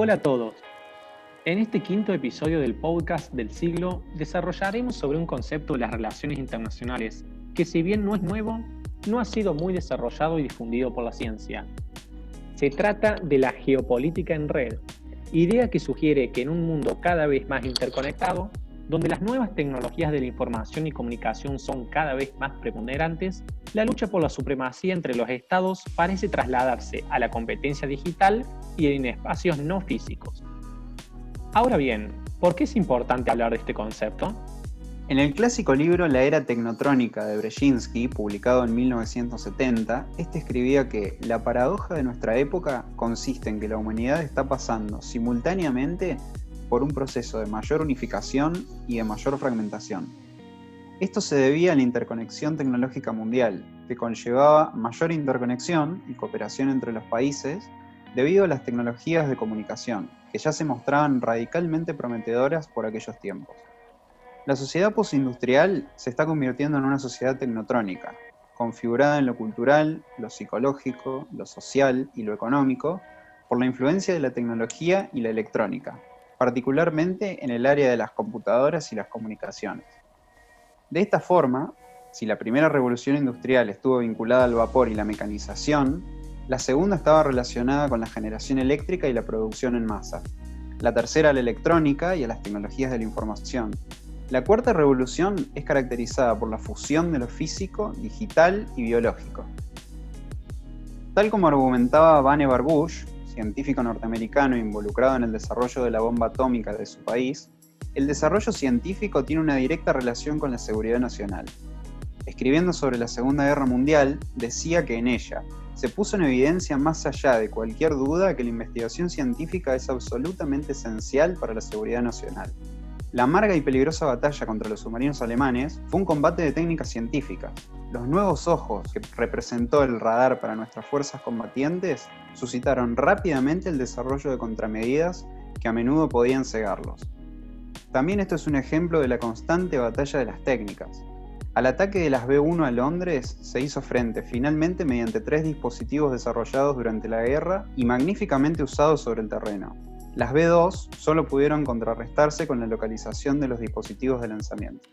Hola a todos. En este quinto episodio del podcast del siglo desarrollaremos sobre un concepto de las relaciones internacionales que si bien no es nuevo, no ha sido muy desarrollado y difundido por la ciencia. Se trata de la geopolítica en red, idea que sugiere que en un mundo cada vez más interconectado, donde las nuevas tecnologías de la información y comunicación son cada vez más preponderantes, la lucha por la supremacía entre los estados parece trasladarse a la competencia digital y en espacios no físicos. Ahora bien, ¿por qué es importante hablar de este concepto? En el clásico libro La Era Tecnotrónica de Brzezinski, publicado en 1970, este escribía que la paradoja de nuestra época consiste en que la humanidad está pasando simultáneamente por un proceso de mayor unificación y de mayor fragmentación. Esto se debía a la interconexión tecnológica mundial, que conllevaba mayor interconexión y cooperación entre los países debido a las tecnologías de comunicación, que ya se mostraban radicalmente prometedoras por aquellos tiempos. La sociedad postindustrial se está convirtiendo en una sociedad tecnotrónica, configurada en lo cultural, lo psicológico, lo social y lo económico, por la influencia de la tecnología y la electrónica, particularmente en el área de las computadoras y las comunicaciones. De esta forma, si la primera revolución industrial estuvo vinculada al vapor y la mecanización, la segunda estaba relacionada con la generación eléctrica y la producción en masa, la tercera a la electrónica y a las tecnologías de la información. La cuarta revolución es caracterizada por la fusión de lo físico, digital y biológico. Tal como argumentaba Vannevar Bush, científico norteamericano involucrado en el desarrollo de la bomba atómica de su país, el desarrollo científico tiene una directa relación con la seguridad nacional. Escribiendo sobre la Segunda Guerra Mundial, decía que en ella se puso en evidencia más allá de cualquier duda que la investigación científica es absolutamente esencial para la seguridad nacional. La amarga y peligrosa batalla contra los submarinos alemanes fue un combate de técnicas científicas. Los nuevos ojos que representó el radar para nuestras fuerzas combatientes suscitaron rápidamente el desarrollo de contramedidas que a menudo podían cegarlos. También esto es un ejemplo de la constante batalla de las técnicas. Al ataque de las B-1 a Londres se hizo frente finalmente mediante tres dispositivos desarrollados durante la guerra y magníficamente usados sobre el terreno. Las B2 solo pudieron contrarrestarse con la localización de los dispositivos de lanzamiento.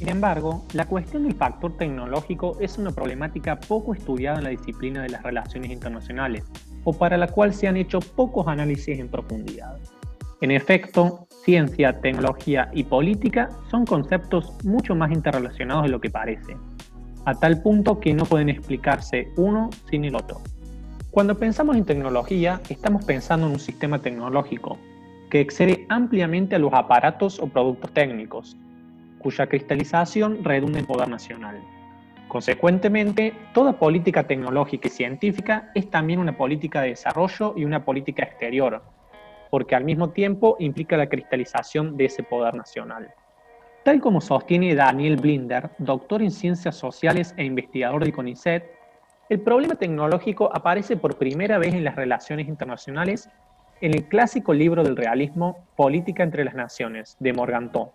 Sin embargo, la cuestión del factor tecnológico es una problemática poco estudiada en la disciplina de las relaciones internacionales, o para la cual se han hecho pocos análisis en profundidad. En efecto, ciencia, tecnología y política son conceptos mucho más interrelacionados de lo que parece, a tal punto que no pueden explicarse uno sin el otro. Cuando pensamos en tecnología, estamos pensando en un sistema tecnológico que excede ampliamente a los aparatos o productos técnicos, cuya cristalización redunda en poder nacional. Consecuentemente, toda política tecnológica y científica es también una política de desarrollo y una política exterior, porque al mismo tiempo implica la cristalización de ese poder nacional. Tal como sostiene Daniel Blinder, doctor en ciencias sociales e investigador de CONICET, el problema tecnológico aparece por primera vez en las relaciones internacionales en el clásico libro del realismo Política entre las Naciones, de Morganton.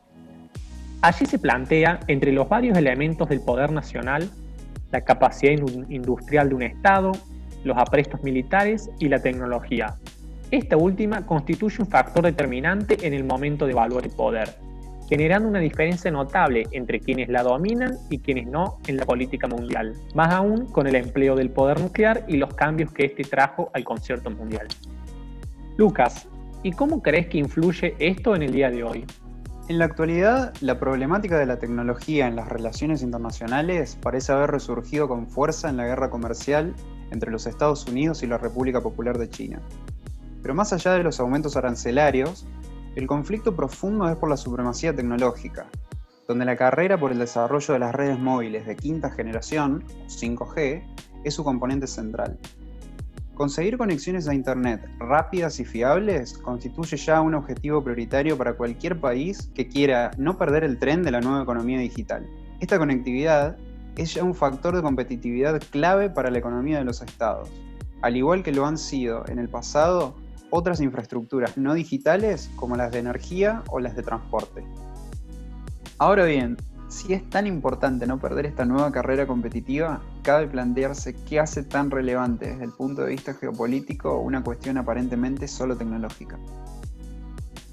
Allí se plantea, entre los varios elementos del poder nacional, la capacidad industrial de un Estado, los aprestos militares y la tecnología. Esta última constituye un factor determinante en el momento de evaluar el poder, generando una diferencia notable entre quienes la dominan y quienes no en la política mundial, más aún con el empleo del poder nuclear y los cambios que este trajo al concierto mundial. Lucas, ¿y cómo crees que influye esto en el día de hoy? En la actualidad, la problemática de la tecnología en las relaciones internacionales parece haber resurgido con fuerza en la guerra comercial entre los Estados Unidos y la República Popular de China. Pero más allá de los aumentos arancelarios, el conflicto profundo es por la supremacía tecnológica, donde la carrera por el desarrollo de las redes móviles de quinta generación, 5G, es su componente central. Conseguir conexiones a Internet rápidas y fiables constituye ya un objetivo prioritario para cualquier país que quiera no perder el tren de la nueva economía digital. Esta conectividad es ya un factor de competitividad clave para la economía de los estados, al igual que lo han sido en el pasado otras infraestructuras no digitales como las de energía o las de transporte. Ahora bien, Si es tan importante no perder esta nueva carrera competitiva, cabe plantearse qué hace tan relevante desde el punto de vista geopolítico una cuestión aparentemente solo tecnológica.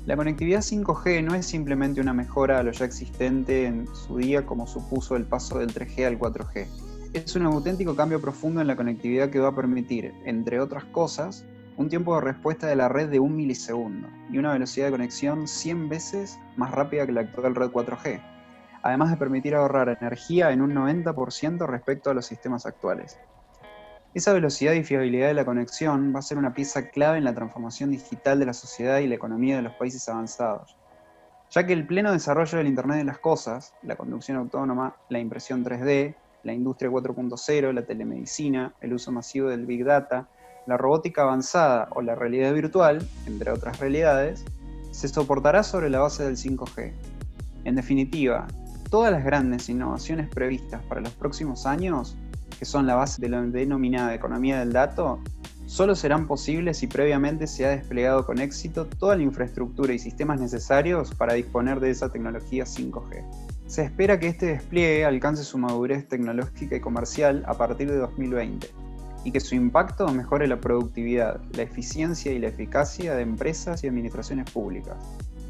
La conectividad 5G no es simplemente una mejora a lo ya existente en su día como supuso el paso del 3G al 4G. Es un auténtico cambio profundo en la conectividad que va a permitir, entre otras cosas, un tiempo de respuesta de la red de un milisegundo y una velocidad de conexión 100 veces más rápida que la actual red 4G, además de permitir ahorrar energía en un 90% respecto a los sistemas actuales. Esa velocidad y fiabilidad de la conexión va a ser una pieza clave en la transformación digital de la sociedad y la economía de los países avanzados, ya que el pleno desarrollo del Internet de las Cosas, la conducción autónoma, la impresión 3D, la industria 4.0, la telemedicina, el uso masivo del Big Data, la robótica avanzada o la realidad virtual, entre otras realidades, se soportará sobre la base del 5G. En definitiva, todas las grandes innovaciones previstas para los próximos años que son la base de la denominada economía del dato, solo serán posibles si previamente se ha desplegado con éxito toda la infraestructura y sistemas necesarios para disponer de esa tecnología 5G. Se espera que este despliegue alcance su madurez tecnológica y comercial a partir de 2020 y que su impacto mejore la productividad, la eficiencia y la eficacia de empresas y administraciones públicas,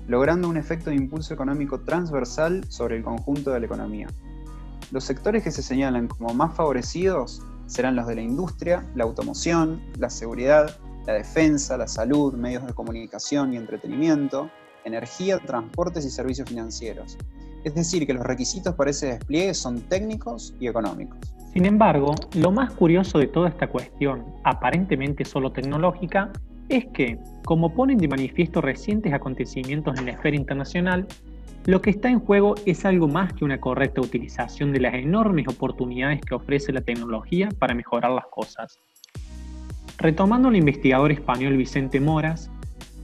logrando un efecto de impulso económico transversal sobre el conjunto de la economía. Los sectores que se señalan como más favorecidos serán los de la industria, la automoción, la seguridad, la defensa, la salud, medios de comunicación y entretenimiento, energía, transportes y servicios financieros. Es decir, que los requisitos para ese despliegue son técnicos y económicos. Sin embargo, lo más curioso de toda esta cuestión, aparentemente solo tecnológica, es que, como ponen de manifiesto recientes acontecimientos en la esfera internacional, lo que está en juego es algo más que una correcta utilización de las enormes oportunidades que ofrece la tecnología para mejorar las cosas. Retomando al investigador español Vicente Moras,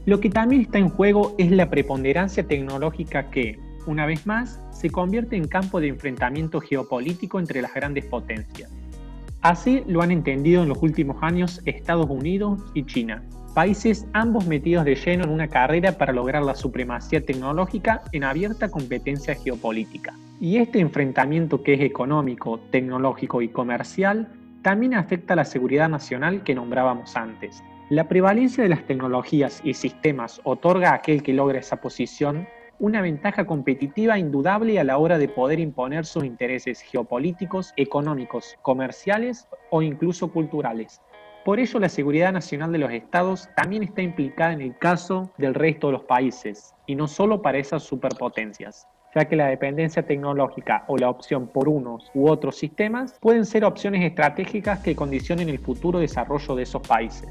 lo que también está en juego es la preponderancia tecnológica que, una vez más, se convierte en campo de enfrentamiento geopolítico entre las grandes potencias. Así lo han entendido en los últimos años Estados Unidos y China, países ambos metidos de lleno en una carrera para lograr la supremacía tecnológica en abierta competencia geopolítica. Y este enfrentamiento que es económico, tecnológico y comercial también afecta a la seguridad nacional que nombrábamos antes. La prevalencia de las tecnologías y sistemas otorga a aquel que logra esa posición una ventaja competitiva indudable a la hora de poder imponer sus intereses geopolíticos, económicos, comerciales o incluso culturales. Por ello, la seguridad nacional de los estados también está implicada en el caso del resto de los países, y no solo para esas superpotencias, ya que la dependencia tecnológica o la opción por unos u otros sistemas pueden ser opciones estratégicas que condicionen el futuro desarrollo de esos países.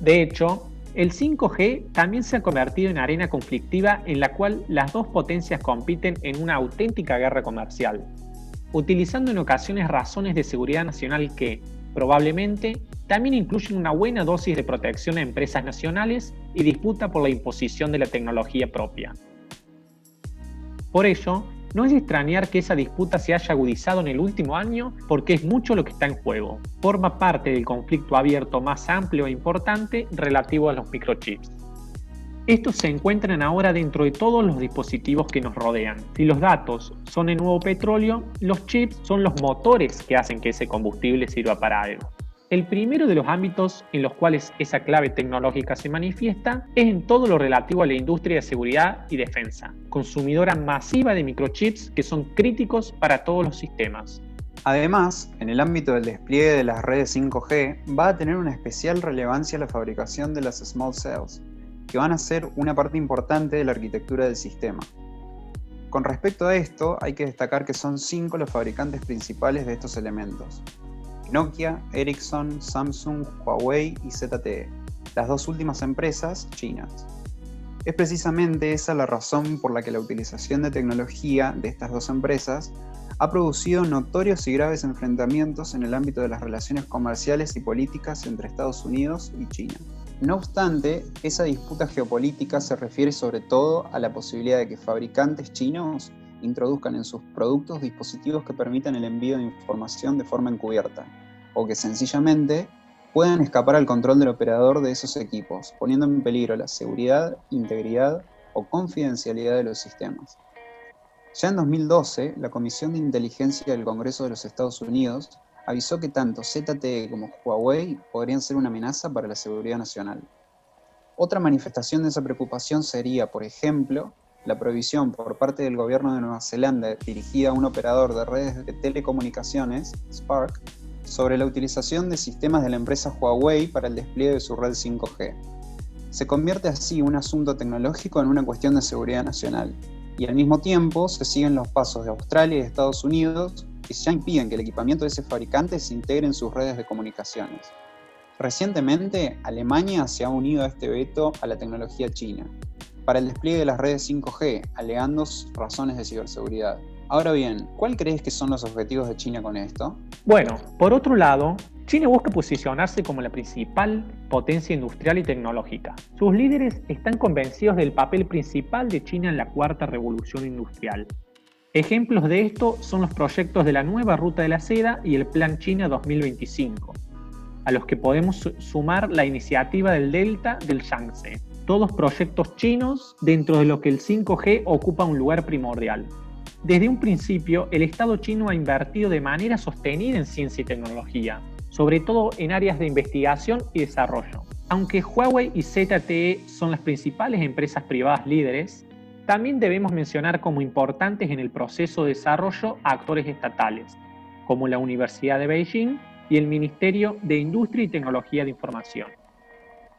De hecho, el 5G también se ha convertido en arena conflictiva en la cual las dos potencias compiten en una auténtica guerra comercial, utilizando en ocasiones razones de seguridad nacional que, probablemente, también incluyen una buena dosis de protección a empresas nacionales y disputa por la imposición de la tecnología propia. Por ello, no es de extrañar que esa disputa se haya agudizado en el último año porque es mucho lo que está en juego. Forma parte del conflicto abierto más amplio e importante relativo a los microchips. Estos se encuentran ahora dentro de todos los dispositivos que nos rodean. Si los datos son el nuevo petróleo, los chips son los motores que hacen que ese combustible sirva para algo. El primero de los ámbitos en los cuales esa clave tecnológica se manifiesta es en todo lo relativo a la industria de seguridad y defensa, consumidora masiva de microchips que son críticos para todos los sistemas. Además, en el ámbito del despliegue de las redes 5G va a tener una especial relevancia la fabricación de las small cells, que van a ser una parte importante de la arquitectura del sistema. Con respecto a esto, hay que destacar que son cinco los fabricantes principales de estos elementos, Nokia, Ericsson, Samsung, Huawei y ZTE, las dos últimas empresas chinas. Es precisamente esa la razón por la que la utilización de tecnología de estas dos empresas ha producido notorios y graves enfrentamientos en el ámbito de las relaciones comerciales y políticas entre Estados Unidos y China. No obstante, esa disputa geopolítica se refiere sobre todo a la posibilidad de que fabricantes chinos introduzcan en sus productos dispositivos que permitan el envío de información de forma encubierta, o que sencillamente puedan escapar al control del operador de esos equipos, poniendo en peligro la seguridad, integridad o confidencialidad de los sistemas. Ya en 2012, la Comisión de Inteligencia del Congreso de los Estados Unidos avisó que tanto ZTE como Huawei podrían ser una amenaza para la seguridad nacional. Otra manifestación de esa preocupación sería, por ejemplo, la prohibición por parte del gobierno de Nueva Zelanda dirigida a un operador de redes de telecomunicaciones, Spark, sobre la utilización de sistemas de la empresa Huawei para el despliegue de su red 5G. Se convierte así un asunto tecnológico en una cuestión de seguridad nacional, y al mismo tiempo se siguen los pasos de Australia y Estados Unidos que ya impiden que el equipamiento de ese fabricante se integre en sus redes de comunicaciones. Recientemente, Alemania se ha unido a este veto a la tecnología china para el despliegue de las redes 5G, alegando razones de ciberseguridad. Ahora bien, ¿cuál crees que son los objetivos de China con esto? Bueno, por otro lado, China busca posicionarse como la principal potencia industrial y tecnológica. Sus líderes están convencidos del papel principal de China en la cuarta revolución industrial Ejemplos de esto son los proyectos de la nueva Ruta de la Seda y el Plan China 2025, a los que podemos sumar la iniciativa del Delta del Yangtze, todos proyectos chinos dentro de lo que el 5G ocupa un lugar primordial. Desde un principio, el Estado chino ha invertido de manera sostenida en ciencia y tecnología, sobre todo en áreas de investigación y desarrollo. Aunque Huawei y ZTE son las principales empresas privadas líderes, también debemos mencionar como importantes en el proceso de desarrollo actores estatales, como la Universidad de Beijing y el Ministerio de Industria y Tecnología de Información.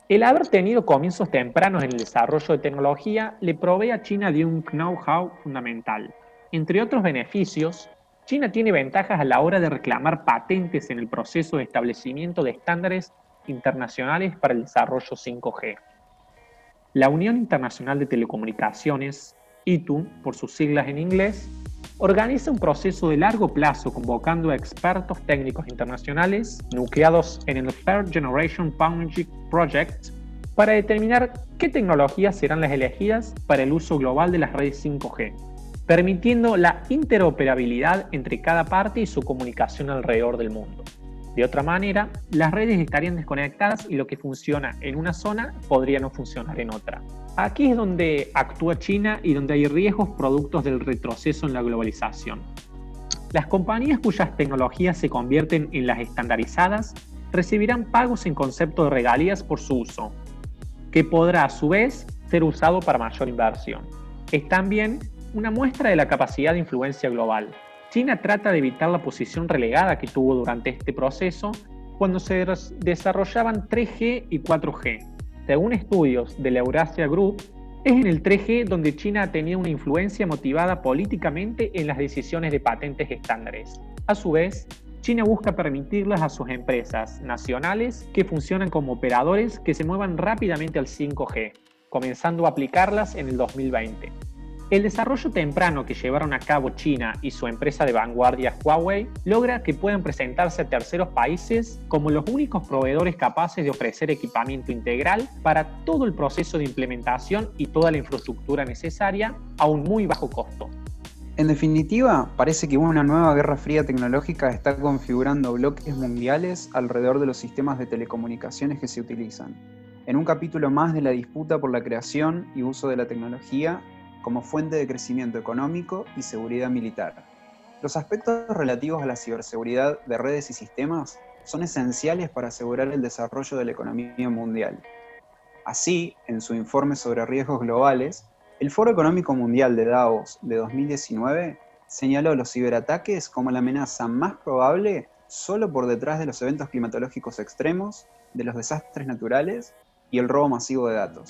El haber tenido comienzos tempranos en el desarrollo de tecnología le provee a China de un know-how fundamental. Entre otros beneficios, China tiene ventajas a la hora de reclamar patentes en el proceso de establecimiento de estándares internacionales para el desarrollo 5G. La Unión Internacional de Telecomunicaciones, ITU, por sus siglas en inglés, organiza un proceso de largo plazo convocando expertos técnicos internacionales nucleados en el Third Generation Partnership Project para determinar qué tecnologías serán las elegidas para el uso global de las redes 5G, permitiendo la interoperabilidad entre cada parte y su comunicación alrededor del mundo. De otra manera, las redes estarían desconectadas y lo que funciona en una zona podría no funcionar en otra. Aquí es donde actúa China y donde hay riesgos productos del retroceso en la globalización. Las compañías cuyas tecnologías se convierten en las estandarizadas recibirán pagos en concepto de regalías por su uso, que podrá a su vez ser usado para mayor inversión. Es también una muestra de la capacidad de influencia global. China trata de evitar la posición relegada que tuvo durante este proceso cuando se desarrollaban 3G y 4G. Según estudios de la Eurasia Group, es en el 3G donde China ha tenido una influencia motivada políticamente en las decisiones de patentes estándares. A su vez, China busca permitirlas a sus empresas nacionales que funcionan como operadores que se muevan rápidamente al 5G, comenzando a aplicarlas en el 2020. El desarrollo temprano que llevaron a cabo China y su empresa de vanguardia Huawei logra que puedan presentarse a terceros países como los únicos proveedores capaces de ofrecer equipamiento integral para todo el proceso de implementación y toda la infraestructura necesaria a un muy bajo costo. En definitiva, parece que una nueva guerra fría tecnológica está configurando bloques mundiales alrededor de los sistemas de telecomunicaciones que se utilizan. En un capítulo más de la disputa por la creación y uso de la tecnología como fuente de crecimiento económico y seguridad militar. Los aspectos relativos a la ciberseguridad de redes y sistemas son esenciales para asegurar el desarrollo de la economía mundial. Así, en su informe sobre riesgos globales, el Foro Económico Mundial de Davos de 2019 señaló los ciberataques como la amenaza más probable solo por detrás de los eventos climatológicos extremos, de los desastres naturales y el robo masivo de datos.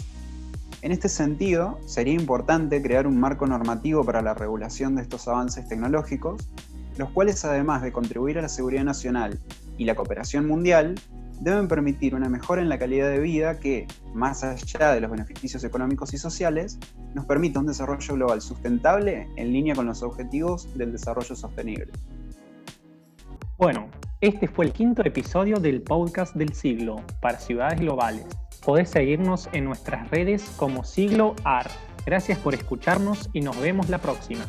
En este sentido, sería importante crear un marco normativo para la regulación de estos avances tecnológicos, los cuales además de contribuir a la seguridad nacional y la cooperación mundial, deben permitir una mejora en la calidad de vida que, más allá de los beneficios económicos y sociales, nos permita un desarrollo global sustentable en línea con los objetivos del desarrollo sostenible. Bueno, este fue el quinto episodio del podcast del siglo para ciudades globales. Podés seguirnos en nuestras redes como Siglo AR. Gracias por escucharnos y nos vemos la próxima.